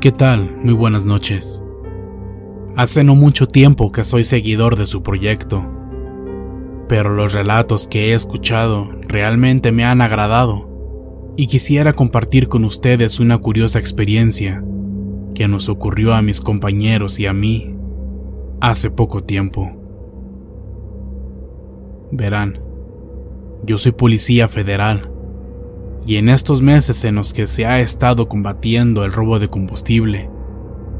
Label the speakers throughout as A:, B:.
A: ¿Qué tal? Muy buenas noches. Hace no mucho tiempo que soy seguidor de su proyecto, pero los relatos que he escuchado realmente me han agradado y quisiera compartir con ustedes una curiosa experiencia que nos ocurrió a mis compañeros y a mí hace poco tiempo. Verán, yo soy policía federal y en estos meses en los que se ha estado combatiendo el robo de combustible,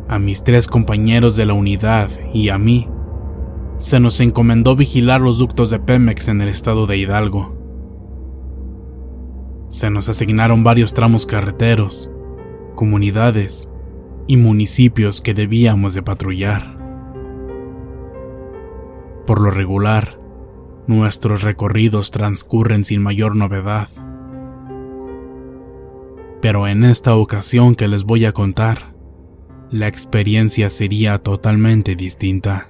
A: a mis tres compañeros de la unidad y a mí, se nos encomendó vigilar los ductos de Pemex en el estado de Hidalgo. Se nos asignaron varios tramos carreteros, comunidades y municipios que debíamos de patrullar. Por lo regular, nuestros recorridos transcurren sin mayor novedad pero en esta ocasión que les voy a contar, la experiencia sería totalmente distinta.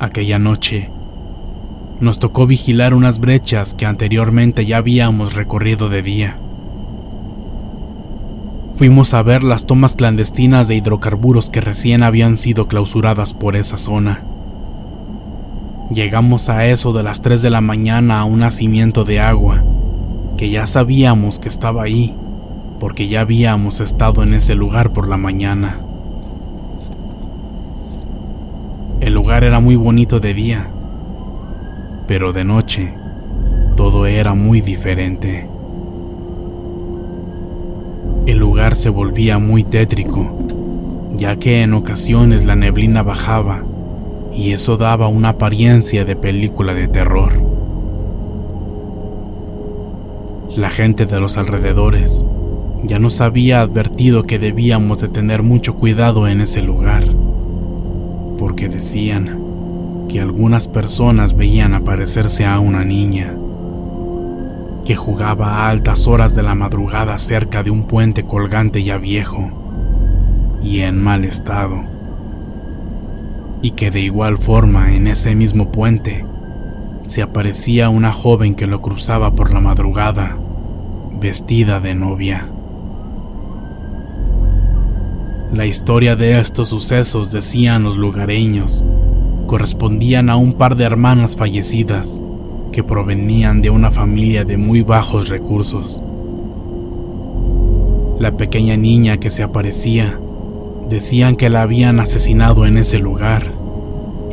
A: Aquella noche, nos tocó vigilar unas brechas que anteriormente ya habíamos recorrido de día. Fuimos a ver las tomas clandestinas de hidrocarburos que recién habían sido clausuradas por esa zona. Llegamos a eso de las 3 de la mañana a un nacimiento de agua, que ya sabíamos que estaba ahí, porque ya habíamos estado en ese lugar por la mañana. El lugar era muy bonito de día, pero de noche todo era muy diferente. El lugar se volvía muy tétrico, ya que en ocasiones la neblina bajaba y eso daba una apariencia de película de terror. La gente de los alrededores ya nos había advertido que debíamos de tener mucho cuidado en ese lugar, porque decían que algunas personas veían aparecerse a una niña que jugaba a altas horas de la madrugada cerca de un puente colgante ya viejo y en mal estado, y que de igual forma en ese mismo puente se aparecía una joven que lo cruzaba por la madrugada, vestida de novia. La historia de estos sucesos, decían los lugareños, correspondían a un par de hermanas fallecidas provenían de una familia de muy bajos recursos. La pequeña niña que se aparecía decían que la habían asesinado en ese lugar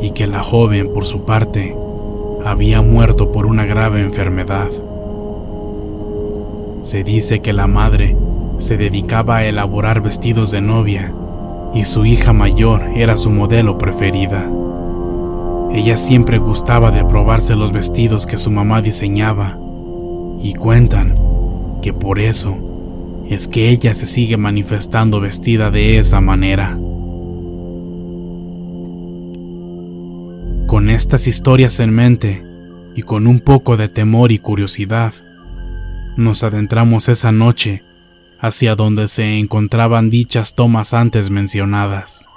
A: y que la joven, por su parte, había muerto por una grave enfermedad. Se dice que la madre se dedicaba a elaborar vestidos de novia y su hija mayor era su modelo preferida. Ella siempre gustaba de probarse los vestidos que su mamá diseñaba y cuentan que por eso es que ella se sigue manifestando vestida de esa manera. Con estas historias en mente y con un poco de temor y curiosidad, nos adentramos esa noche hacia donde se encontraban dichas tomas antes mencionadas.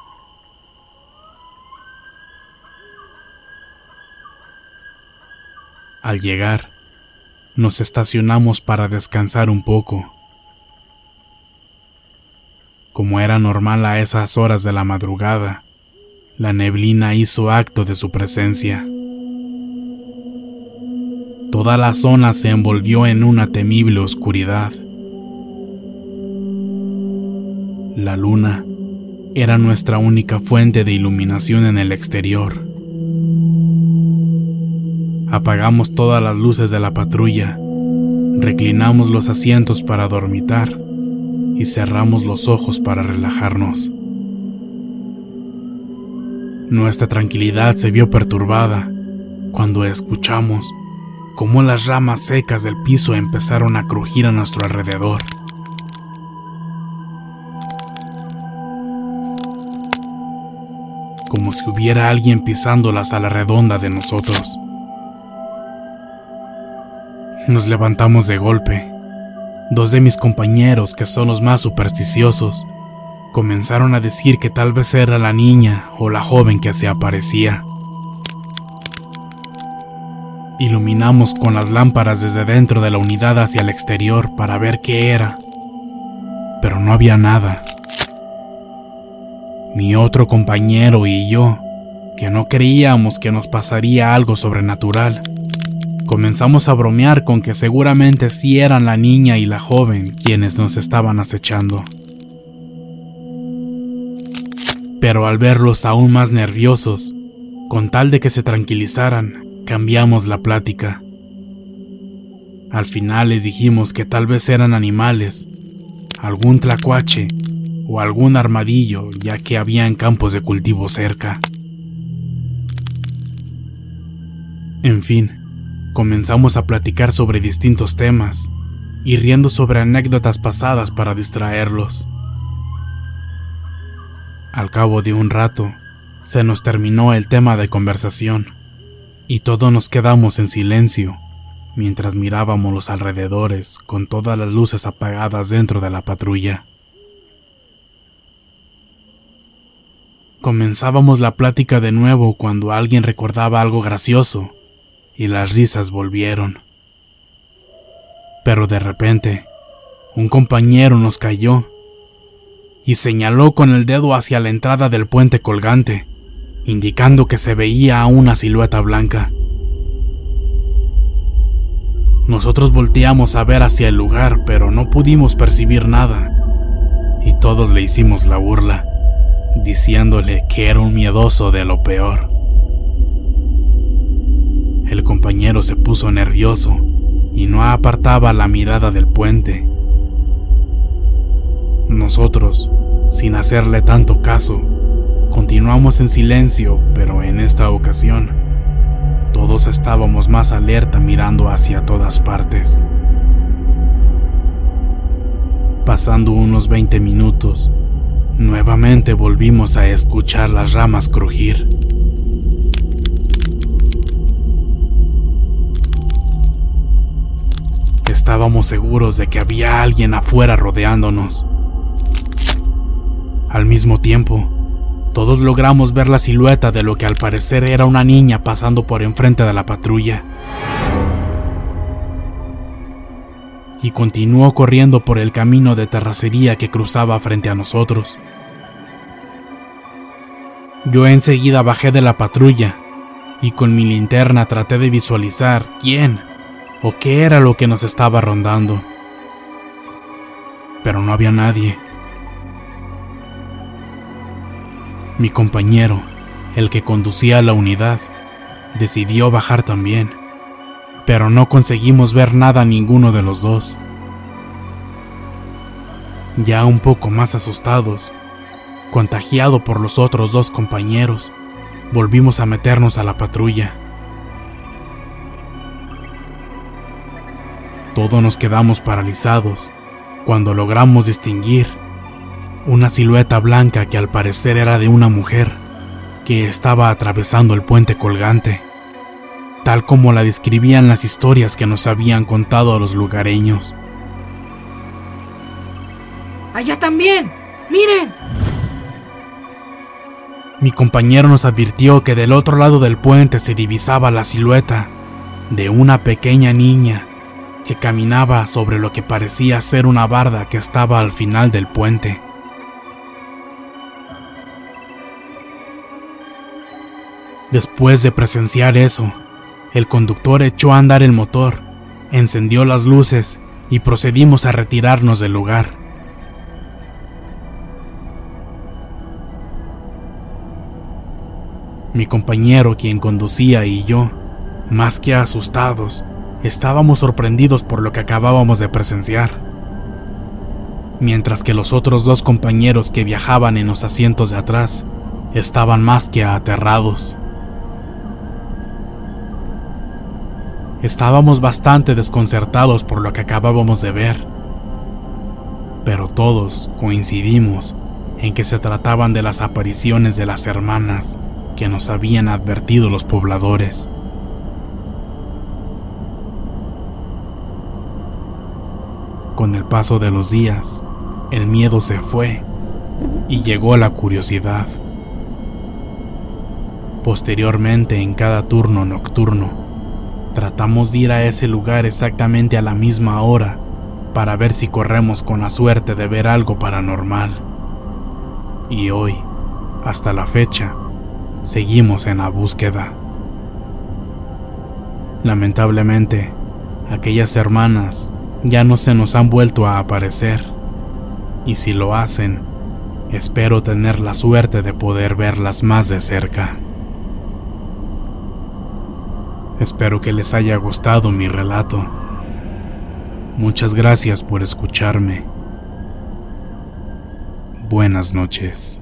A: Al llegar, nos estacionamos para descansar un poco. Como era normal a esas horas de la madrugada, la neblina hizo acto de su presencia. Toda la zona se envolvió en una temible oscuridad. La luna era nuestra única fuente de iluminación en el exterior. Apagamos todas las luces de la patrulla, reclinamos los asientos para dormitar y cerramos los ojos para relajarnos. Nuestra tranquilidad se vio perturbada cuando escuchamos cómo las ramas secas del piso empezaron a crujir a nuestro alrededor. Como si hubiera alguien pisándolas a la redonda de nosotros. Nos levantamos de golpe. Dos de mis compañeros, que son los más supersticiosos, comenzaron a decir que tal vez era la niña o la joven que se aparecía. Iluminamos con las lámparas desde dentro de la unidad hacia el exterior para ver qué era, pero no había nada. Mi otro compañero y yo, que no creíamos que nos pasaría algo sobrenatural, Comenzamos a bromear con que seguramente sí eran la niña y la joven quienes nos estaban acechando. Pero al verlos aún más nerviosos, con tal de que se tranquilizaran, cambiamos la plática. Al final les dijimos que tal vez eran animales, algún tlacuache o algún armadillo, ya que habían campos de cultivo cerca. En fin, Comenzamos a platicar sobre distintos temas y riendo sobre anécdotas pasadas para distraerlos. Al cabo de un rato, se nos terminó el tema de conversación y todos nos quedamos en silencio mientras mirábamos los alrededores con todas las luces apagadas dentro de la patrulla. Comenzábamos la plática de nuevo cuando alguien recordaba algo gracioso y las risas volvieron. Pero de repente, un compañero nos cayó y señaló con el dedo hacia la entrada del puente colgante, indicando que se veía una silueta blanca. Nosotros volteamos a ver hacia el lugar, pero no pudimos percibir nada, y todos le hicimos la burla, diciéndole que era un miedoso de lo peor. El compañero se puso nervioso y no apartaba la mirada del puente. Nosotros, sin hacerle tanto caso, continuamos en silencio, pero en esta ocasión, todos estábamos más alerta mirando hacia todas partes. Pasando unos 20 minutos, nuevamente volvimos a escuchar las ramas crujir. Estábamos seguros de que había alguien afuera rodeándonos. Al mismo tiempo, todos logramos ver la silueta de lo que al parecer era una niña pasando por enfrente de la patrulla. Y continuó corriendo por el camino de terracería que cruzaba frente a nosotros. Yo enseguida bajé de la patrulla y con mi linterna traté de visualizar quién o qué era lo que nos estaba rondando. Pero no había nadie. Mi compañero, el que conducía la unidad, decidió bajar también, pero no conseguimos ver nada a ninguno de los dos. Ya un poco más asustados, contagiado por los otros dos compañeros, volvimos a meternos a la patrulla. Todos nos quedamos paralizados cuando logramos distinguir una silueta blanca que al parecer era de una mujer que estaba atravesando el puente colgante, tal como la describían las historias que nos habían contado los lugareños.
B: ¡Allá también! ¡Miren!
A: Mi compañero nos advirtió que del otro lado del puente se divisaba la silueta de una pequeña niña que caminaba sobre lo que parecía ser una barda que estaba al final del puente. Después de presenciar eso, el conductor echó a andar el motor, encendió las luces y procedimos a retirarnos del lugar. Mi compañero, quien conducía, y yo, más que asustados, estábamos sorprendidos por lo que acabábamos de presenciar. Mientras que los otros dos compañeros que viajaban en los asientos de atrás estaban más que aterrados. Estábamos bastante desconcertados por lo que acabábamos de ver, pero todos coincidimos en que se trataban de las apariciones de las hermanas que nos habían advertido los pobladores. Con el paso de los días, el miedo se fue y llegó la curiosidad. Posteriormente, en cada turno nocturno, tratamos de ir a ese lugar exactamente a la misma hora para ver si corremos con la suerte de ver algo paranormal. Y hoy, hasta la fecha, seguimos en la búsqueda. Lamentablemente, aquellas hermanas ya no se nos han vuelto a aparecer, y si lo hacen, espero tener la suerte de poder verlas más de cerca. Espero que les haya gustado mi relato. Muchas gracias por escucharme. Buenas noches.